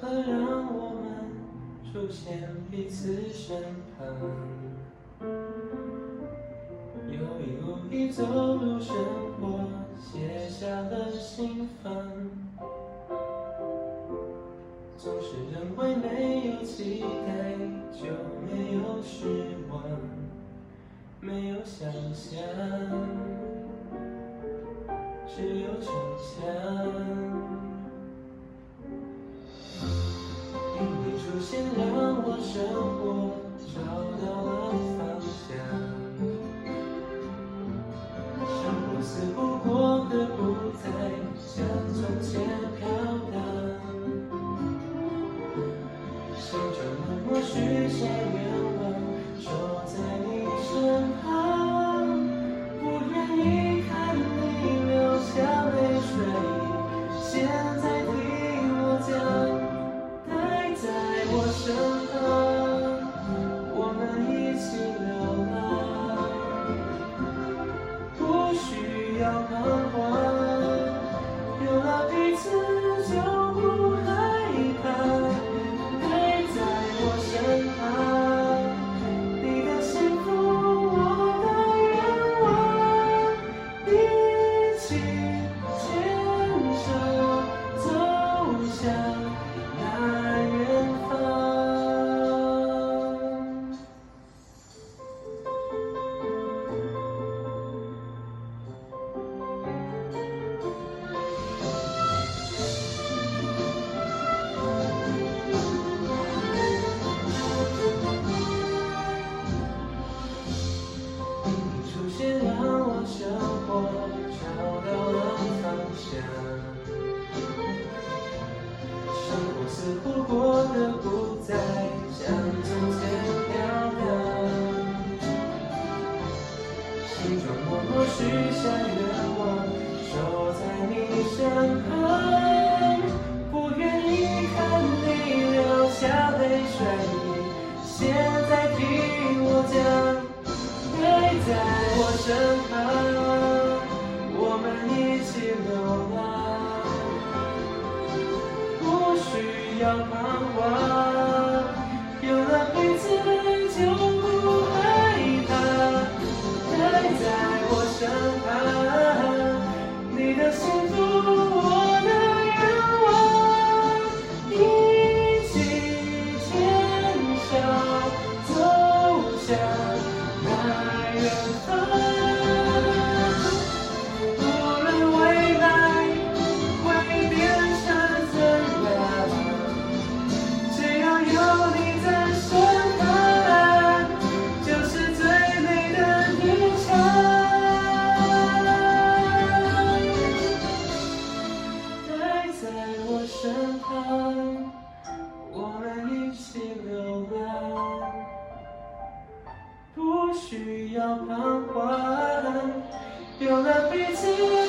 何让我们出现彼此身旁？有意无意走入生活，写下了心房。总是认为没有期待就没有失望，没有想象，只有逞强。让生活找到了方向。生活似乎过得不再像从前飘荡。心中默默许下愿望，守在你身旁，许下愿望，守在你身旁，不愿意看你流下泪水。现在听我讲。陪在我身旁，我们一起流浪，不需要彷徨，方，需要彷徨，有了彼此。